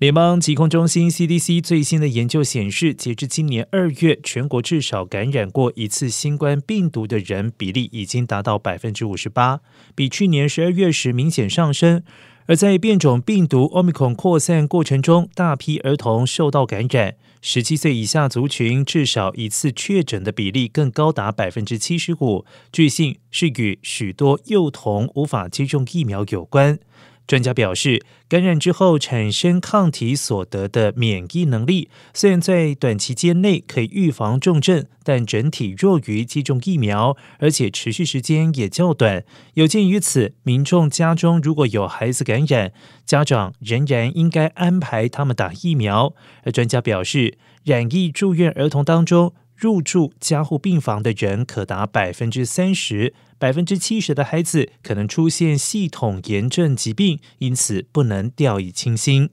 联邦疾控中心 （CDC） 最新的研究显示，截至今年二月，全国至少感染过一次新冠病毒的人比例已经达到百分之五十八，比去年十二月时明显上升。而在变种病毒 Omicron 扩散过程中，大批儿童受到感染，十七岁以下族群至少一次确诊的比例更高达百分之七十五。据信是与许多幼童无法接种疫苗有关。专家表示，感染之后产生抗体所得的免疫能力，虽然在短期间内可以预防重症，但整体弱于接种疫苗，而且持续时间也较短。有鉴于此，民众家中如果有孩子感染，家长仍然应该安排他们打疫苗。而专家表示，染疫住院儿童当中，入住加护病房的人可达百分之三十，百分之七十的孩子可能出现系统炎症疾病，因此不能掉以轻心。